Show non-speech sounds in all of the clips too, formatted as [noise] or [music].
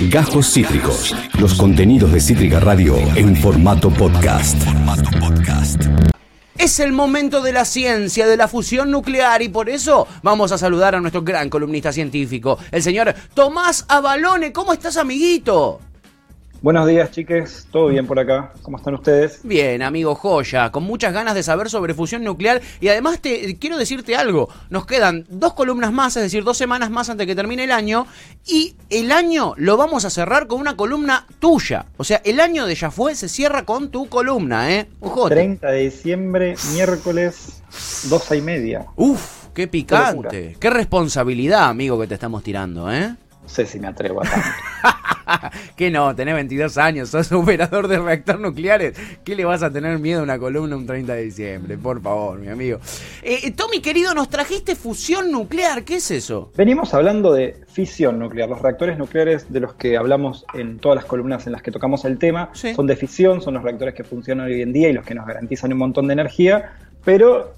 Gajos Cítricos. Los contenidos de Cítrica Radio en formato podcast. Es el momento de la ciencia, de la fusión nuclear y por eso vamos a saludar a nuestro gran columnista científico, el señor Tomás Avalone. ¿Cómo estás, amiguito? Buenos días, chiques. ¿Todo bien por acá? ¿Cómo están ustedes? Bien, amigo Joya, con muchas ganas de saber sobre fusión nuclear y además te quiero decirte algo. Nos quedan dos columnas más, es decir, dos semanas más antes de que termine el año y el año lo vamos a cerrar con una columna tuya. O sea, el año de ya fue se cierra con tu columna, ¿eh? Ujote. 30 de diciembre, miércoles, 12 y media. Uf, qué picante. Qué, qué responsabilidad, amigo, que te estamos tirando, ¿eh? No sé si me atrevo a tanto. [laughs] [laughs] que no, tenés 22 años, sos operador de reactor nucleares. ¿Qué le vas a tener miedo a una columna un 30 de diciembre? Por favor, mi amigo. Eh, eh, Tommy, querido, nos trajiste fusión nuclear. ¿Qué es eso? Venimos hablando de fisión nuclear. Los reactores nucleares de los que hablamos en todas las columnas en las que tocamos el tema son de fisión, son los reactores que funcionan hoy en día y los que nos garantizan un montón de energía. Pero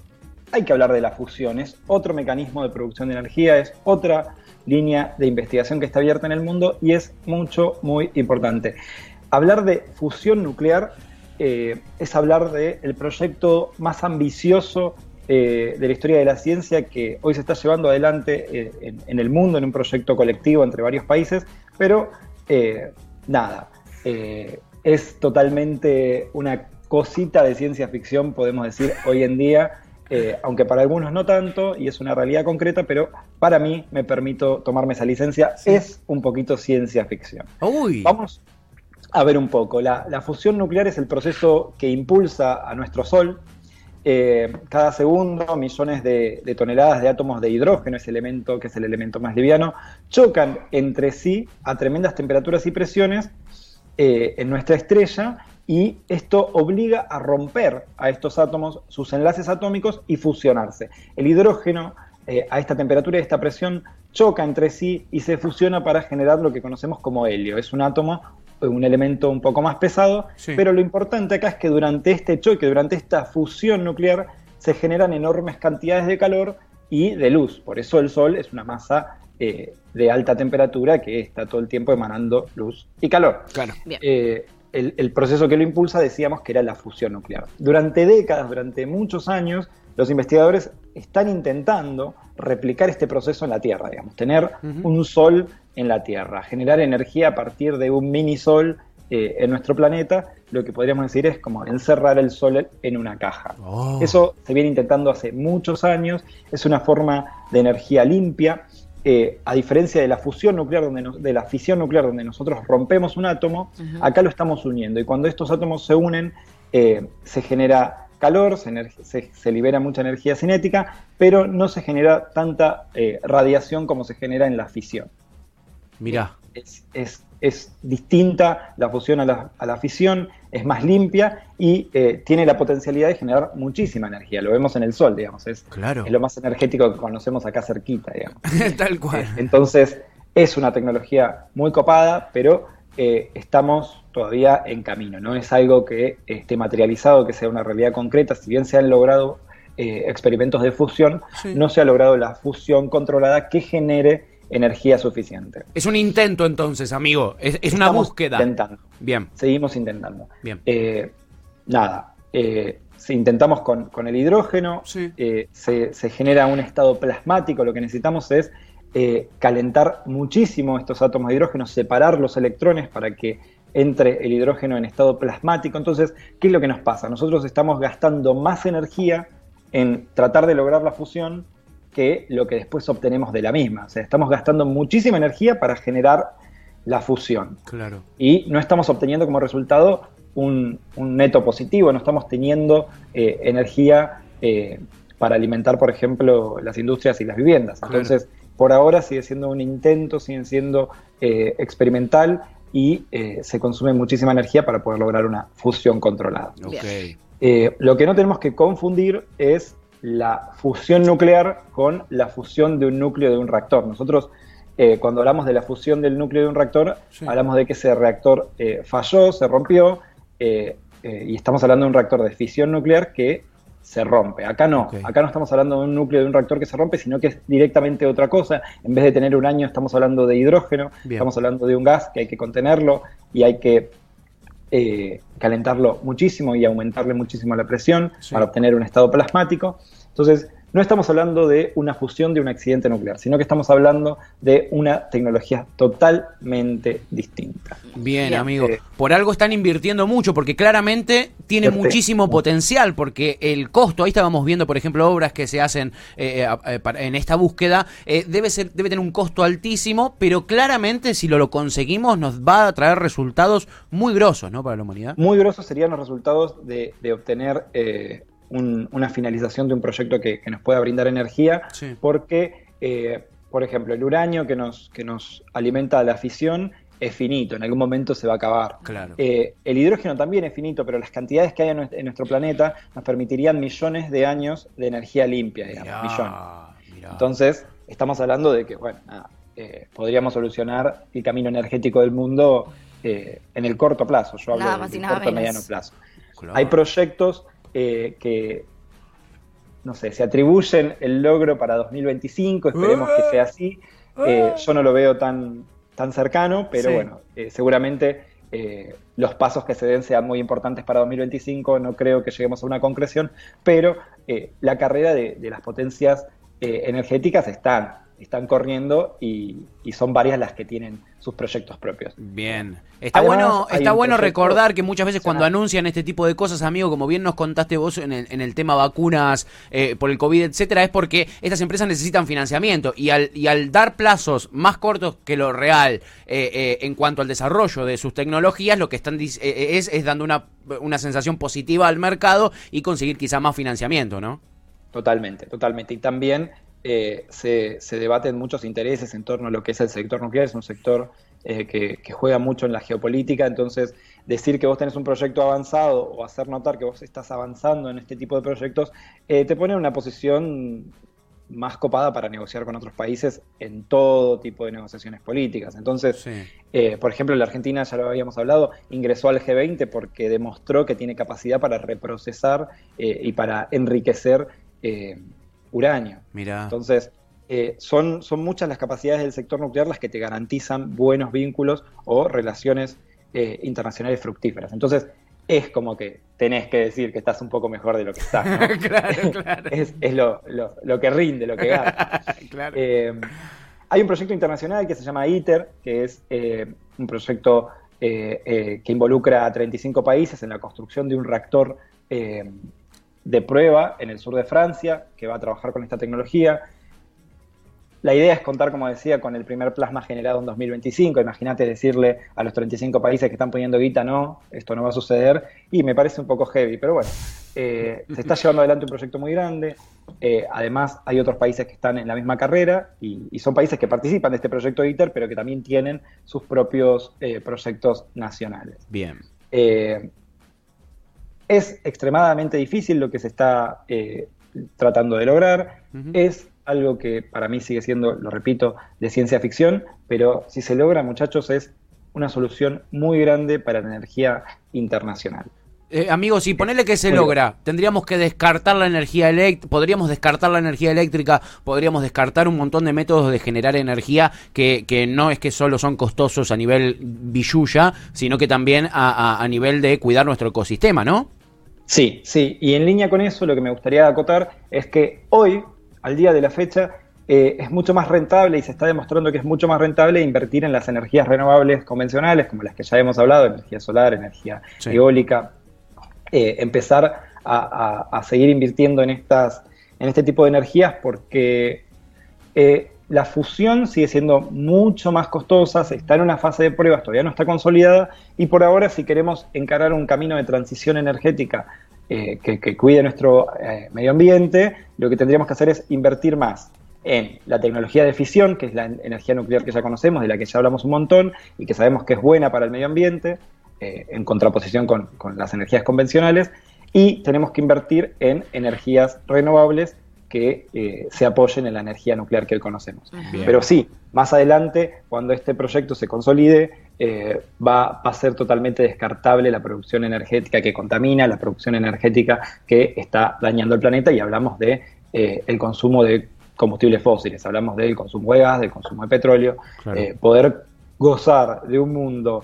hay que hablar de la fusión. Es otro mecanismo de producción de energía, es otra línea de investigación que está abierta en el mundo y es mucho, muy importante. Hablar de fusión nuclear eh, es hablar del proyecto más ambicioso eh, de la historia de la ciencia que hoy se está llevando adelante eh, en, el mundo, en un proyecto colectivo entre varios países, pero nada, es totalmente una cosita de ciencia ficción, podemos decir, hoy en día, eh, aunque para algunos no tanto, y es una realidad concreta, pero para mí, me permito tomarme esa licencia, es un poquito ciencia ficción. Vamos a ver un poco. La, fusión nuclear es el proceso que impulsa a nuestro Sol. Eh, cada segundo, millones de, toneladas de átomos de hidrógeno, ese elemento que es el elemento más liviano, chocan entre sí a tremendas temperaturas y presiones eh, en nuestra estrella y esto obliga a romper a estos átomos sus enlaces atómicos y fusionarse. El hidrógeno eh, a esta temperatura y esta presión choca entre sí y se fusiona para generar lo que conocemos como helio. Es un átomo, un elemento un poco más pesado, pero lo importante acá es que durante este choque, durante esta fusión nuclear, se generan enormes cantidades de calor y de luz. Por eso el Sol es una masa eh, de alta temperatura que está todo el tiempo emanando luz y calor. Claro. Eh, el, proceso que lo impulsa decíamos que era la fusión nuclear. Durante décadas, durante muchos años, los investigadores están intentando replicar este proceso en la Tierra, digamos, tener un sol en la Tierra, generar energía a partir de un mini sol eh, en nuestro planeta, lo que podríamos decir es como encerrar el sol en una caja. Oh. Eso se viene intentando hace muchos años, es una forma de energía limpia, eh, a diferencia de la fusión nuclear, donde de la fisión nuclear, donde nosotros rompemos un átomo, acá lo estamos uniendo. Y cuando estos átomos se unen, eh, se genera calor, se, libera mucha energía cinética, pero no se genera tanta eh, radiación como se genera en la fisión. Mirá. es es distinta la fusión a la, fisión, es más limpia y eh, tiene la potencialidad de generar muchísima energía. Lo vemos en el Sol, digamos. Es, claro. es lo más energético que conocemos acá cerquita, digamos. [laughs] Tal cual. Entonces, es una tecnología muy copada, pero eh, estamos todavía en camino. No es algo que esté materializado, que sea una realidad concreta. Si bien se han logrado eh, experimentos de fusión, no se ha logrado la fusión controlada que genere energía suficiente. Es un intento entonces, amigo. Es, una búsqueda. Intentando. Bien. Seguimos intentando. Bien. Eh, nada. Eh, si intentamos con, el hidrógeno, eh, se, genera un estado plasmático. Lo que necesitamos es calentar muchísimo estos átomos de hidrógeno, separar los electrones para que entre el hidrógeno en estado plasmático. Entonces, ¿qué es lo que nos pasa? Nosotros estamos gastando más energía en tratar de lograr la fusión que lo que después obtenemos de la misma. O sea, estamos gastando muchísima energía para generar la fusión. Claro. Y no estamos obteniendo como resultado un, neto positivo, no estamos teniendo eh, energía eh, para alimentar, por ejemplo, las industrias y las viviendas. Entonces, por ahora sigue siendo un intento, sigue siendo eh, experimental y se consume muchísima energía para poder lograr una fusión controlada. lo que no tenemos que confundir es la fusión nuclear con la fusión de un núcleo de un reactor. Nosotros, eh, cuando hablamos de la fusión del núcleo de un reactor, hablamos de que ese reactor eh, falló, se rompió, eh, y estamos hablando de un reactor de fisión nuclear que se rompe. Acá no, acá no estamos hablando de un núcleo de un reactor que se rompe, sino que es directamente otra cosa. En vez de tener un año, estamos hablando de hidrógeno, estamos hablando de un gas que hay que contenerlo y hay que eh, calentarlo muchísimo y aumentarle muchísimo la presión para obtener un estado plasmático. Entonces, no estamos hablando de una fusión de un accidente nuclear, sino que estamos hablando de una tecnología totalmente distinta. Bien, amigo. Eh, Por algo están invirtiendo mucho, porque claramente tiene muchísimo potencial, porque el costo, ahí estábamos viendo, por ejemplo, obras que se hacen eh, eh, en esta búsqueda, debe, ser, debe tener un costo altísimo, pero claramente si lo, lo conseguimos nos va a traer resultados muy grosos, ¿no? Para la humanidad. Muy grosos serían los resultados de, de obtener una finalización de un proyecto que, nos pueda brindar energía, porque, eh, por ejemplo, el uranio que nos, que nos alimenta la fisión es finito, en algún momento se va a acabar. Eh, el hidrógeno también es finito, pero las cantidades que hay en nuestro, planeta nos permitirían millones de años de energía limpia, digamos, millones. Entonces, estamos hablando de que, bueno, eh, podríamos solucionar el camino energético del mundo en el corto plazo, yo hablo del corto y mediano plazo. Hay proyectos eh, que, no sé, se atribuyen el logro para 2025, esperemos que sea así. Eh, yo no lo veo tan, tan cercano, pero bueno, eh, seguramente los pasos que se den sean muy importantes para 2025, no creo que lleguemos a una concreción, pero la carrera de, de las potencias energéticas están, están corriendo y, son varias las que tienen sus proyectos propios. Bien. Está bueno, está bueno recordar que muchas veces cuando anuncian este tipo de cosas, amigo, como bien nos contaste vos en el, tema vacunas eh, por el COVID, etcétera, es porque estas empresas necesitan financiamiento y al, y al dar plazos más cortos que lo real eh, eh, en cuanto al desarrollo de sus tecnologías, lo que están es, es dando una, una sensación positiva al mercado y conseguir quizá más financiamiento, ¿no? Totalmente, totalmente. Y también eh, se, debaten muchos intereses en torno a lo que es el sector nuclear, es un sector eh, que, juega mucho en la geopolítica, entonces decir que vos tenés un proyecto avanzado o hacer notar que vos estás avanzando en este tipo de proyectos, eh, te pone en una posición más copada para negociar con otros países en todo tipo de negociaciones políticas. Entonces, por ejemplo, la Argentina, ya lo habíamos hablado, ingresó al G20 porque demostró que tiene capacidad para reprocesar y para enriquecer uranio. Mira. Entonces, eh, son, son muchas las capacidades del sector nuclear las que te garantizan buenos vínculos o relaciones eh, internacionales fructíferas. Entonces, es como que tenés que decir que estás un poco mejor de lo que estás. [laughs] claro, claro. [laughs] es, lo, que rinde, lo que gana. [laughs] claro. Eh, hay un proyecto internacional que se llama ITER, que es un proyecto que involucra a 35 países en la construcción de un reactor de prueba en el sur de Francia que va a trabajar con esta tecnología. La idea es contar, como decía, con el primer plasma generado en 2025. Imagínate decirle a los 35 países que están poniendo guita, no, esto no va a suceder. Y me parece un poco heavy, pero bueno, eh, [laughs] se está llevando adelante un proyecto muy grande. Eh, además, hay otros países que están en la misma carrera y, son países que participan de este proyecto ITER, pero que también tienen sus propios eh, proyectos nacionales. Bien. Es extremadamente difícil lo que se está eh, tratando de lograr. Es algo que para mí sigue siendo, lo repito, de ciencia ficción, pero si se logra, muchachos, es una solución muy grande para la energía internacional. Eh, amigos, si ponele que se logra, tendríamos que descartar la energía eléctrica, podríamos descartar la energía eléctrica, podríamos descartar un montón de métodos de generar energía que, que no es que solo son costosos a nivel billuya, sino que también a nivel de cuidar nuestro ecosistema, ¿no? Sí, sí, y en línea con eso lo que me gustaría acotar es que hoy, al día de la fecha, eh, es mucho más rentable y se está demostrando que es mucho más rentable invertir en las energías renovables convencionales, como las que ya hemos hablado, energía solar, energía eólica, eh, empezar a, seguir invirtiendo en, estas, en este tipo de energías porque eh, la fusión sigue siendo mucho más costosa, está en una fase de pruebas, todavía no está consolidada, y por ahora si queremos encarar un camino de transición energética eh, que, cuide nuestro eh, medio ambiente, lo que tendríamos que hacer es invertir más en la tecnología de fisión, que es la energía nuclear que ya conocemos, de la que ya hablamos un montón y que sabemos que es buena para el medio ambiente, eh, en contraposición con, con las energías convencionales, y tenemos que invertir en energías renovables que eh, se apoyen en la energía nuclear que hoy conocemos. Pero sí, más adelante, cuando este proyecto se consolide, eh, va, a ser totalmente descartable la producción energética que contamina, la producción energética que está dañando el planeta y hablamos de eh, el consumo de combustibles fósiles, hablamos del consumo de gas, del consumo de petróleo, eh, poder gozar de un mundo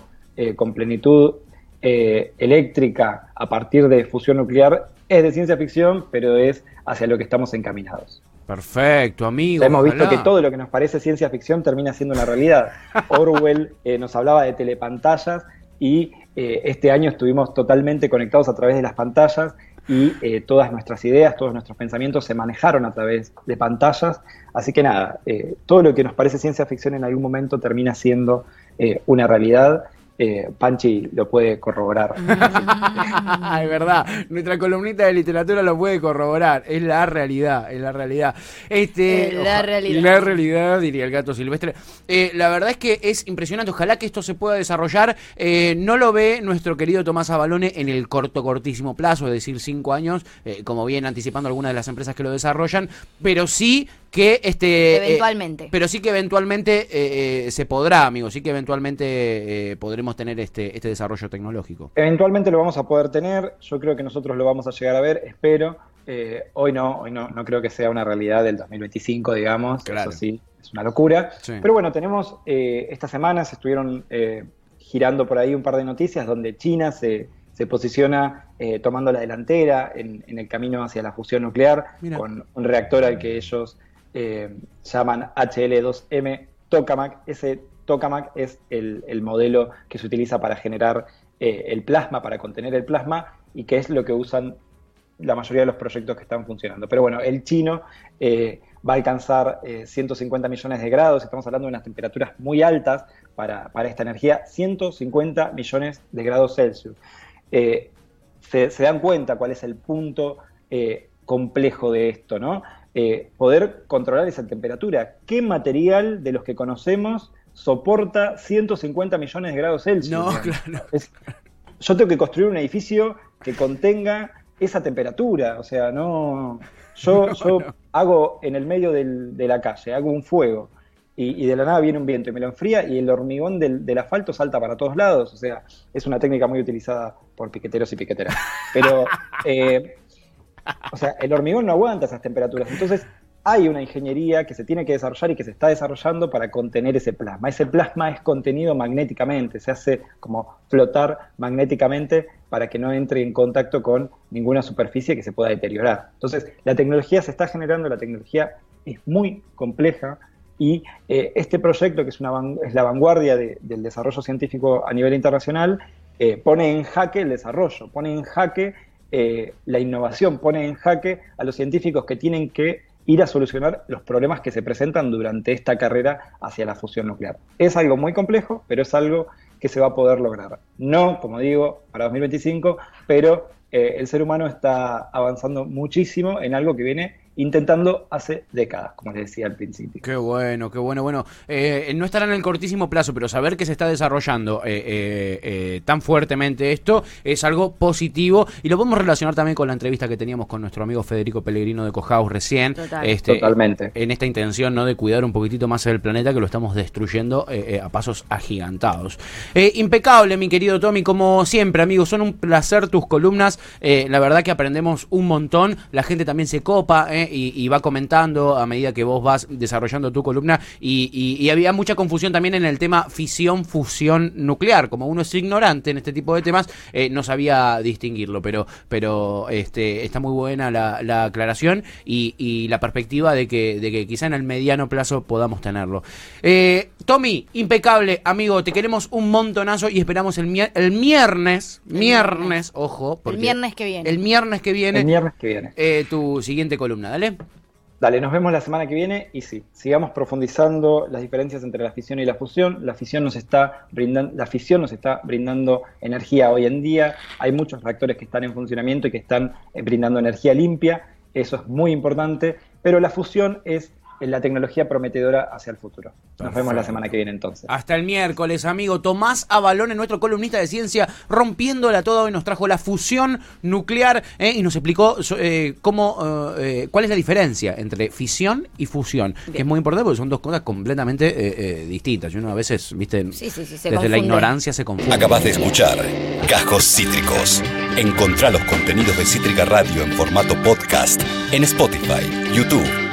con plenitud eléctrica a partir de fusión nuclear es de ciencia ficción, pero es hacia lo que estamos encaminados. Perfecto, amigo. hemos visto que todo lo que nos parece ciencia ficción termina siendo una realidad. [laughs] Orwell eh, nos hablaba de telepantallas y eh, este año estuvimos totalmente conectados a través de las pantallas y eh, todas nuestras ideas, todos nuestros pensamientos se manejaron a través de pantallas. Así que nada, todo lo que nos parece ciencia ficción en algún momento termina siendo una realidad eh, Panchi lo puede corroborar. [laughs] es verdad, nuestra columnita de literatura lo puede corroborar. Es la realidad, es la realidad. Este, la realidad. La realidad, diría el gato silvestre. Eh, la verdad es que es impresionante. Ojalá que esto se pueda desarrollar. Eh, no lo ve nuestro querido Tomás Abalone en el corto, cortísimo plazo, es decir, cinco años, como viene anticipando algunas de las empresas que lo desarrollan, pero sí que este eventualmente pero sí que eventualmente se podrá amigos sí que eventualmente podremos tener este, este desarrollo tecnológico? Eventualmente lo vamos a poder tener, yo creo que nosotros lo vamos a llegar a ver, espero. Eh, hoy no, hoy no, no creo que sea una realidad del 2025, digamos, eso sí, es una locura. Pero bueno, tenemos, eh, estas semanas estuvieron eh, girando por ahí un par de noticias donde China se, se posiciona tomando la delantera en, el camino hacia la fusión nuclear con un reactor al que ellos llaman HL2M Tokamak. Ese tokamak es el, modelo que se utiliza para generar eh, el plasma, para contener el plasma, y que es lo que usan la mayoría de los proyectos que están funcionando. Pero bueno, el chino eh, va a alcanzar 150 eh, millones de grados, estamos hablando de unas temperaturas muy altas para, esta energía, 150 millones de grados Celsius. Se, se, dan cuenta cuál es el punto complejo de esto, ¿no? Poder controlar esa temperatura. ¿Qué material de los que conocemos soporta 150 millones de grados Celsius. No, [laughs] claro. yo tengo que construir un edificio que contenga esa temperatura. O sea, no. Yo, [laughs] yo hago en el medio de la calle, hago un fuego. Y, de la nada viene un viento y me lo enfría y el hormigón del, asfalto salta para todos lados. O sea, es una técnica muy utilizada por piqueteros y piqueteras. Pero, [laughs] eh, o sea, el hormigón no aguanta esas temperaturas. Entonces, hay una ingeniería que se tiene que desarrollar y que se está desarrollando para contener ese plasma. Ese plasma es contenido magnéticamente, se hace como flotar magnéticamente para que no entre en contacto con ninguna superficie que se pueda deteriorar. Entonces, la tecnología se está generando, la tecnología es muy compleja y eh, este proyecto, que es, una, es la vanguardia del desarrollo científico a nivel internacional, eh, pone en jaque el desarrollo, pone en jaque eh, la innovación, pone en jaque a los científicos que tienen que ir a solucionar los problemas que se presentan durante esta carrera hacia la fusión nuclear. Es algo muy complejo, pero es algo que se va a poder lograr. No, como digo, para 2025, pero eh, el ser humano está avanzando muchísimo en algo que viene intentando hace décadas, como les decía al principio. Qué bueno, qué bueno. Bueno, eh, no estará en el cortísimo plazo, pero saber que se está desarrollando eh, eh, tan fuertemente esto es algo positivo y lo podemos relacionar también con la entrevista que teníamos con nuestro amigo Federico Pellegrino de Cojaus recién. Este, Totalmente. En esta intención ¿no? de cuidar un poquitito más el planeta que lo estamos destruyendo a pasos agigantados. impecable, mi querido Tommy, como siempre, amigos, son un placer tus columnas. la verdad que aprendemos un montón. La gente también se copa. ¿eh? Y, va comentando a medida que vos vas desarrollando tu columna y, había mucha confusión también en el tema fisión-fusión nuclear. Como uno es ignorante en este tipo de temas, eh, no sabía distinguirlo, pero, pero este, está muy buena la, aclaración y, la perspectiva de que, de que quizá en el mediano plazo podamos tenerlo. Eh, Tommy, impecable, amigo, te queremos un montonazo y esperamos el, el viernes, viernes, ojo, el viernes que viene. El viernes que viene. El viernes que viene. tu siguiente columna dale. Dale, nos vemos la semana que viene y sí, sigamos profundizando las diferencias entre la fisión y la fusión. La fisión nos está brindando, la fisión nos está brindando energía hoy en día. Hay muchos reactores que están en funcionamiento y que están eh, brindando energía limpia. Eso es muy importante. Pero la fusión es la tecnología prometedora hacia el futuro. Nos vemos la semana que viene entonces. Hasta el miércoles, amigo. Tomás Avalón, nuestro columnista de ciencia, rompiéndola toda hoy nos trajo la fusión nuclear eh, y nos explicó eh, cómo, eh, cuál es la diferencia entre fisión y fusión, que es muy importante porque son dos cosas completamente distintas. Y uno a veces, viste, desde la ignorancia se confunde. Acabas de escuchar Cajos Cítricos. Encontrá los contenidos de Cítrica Radio en formato podcast en Spotify, YouTube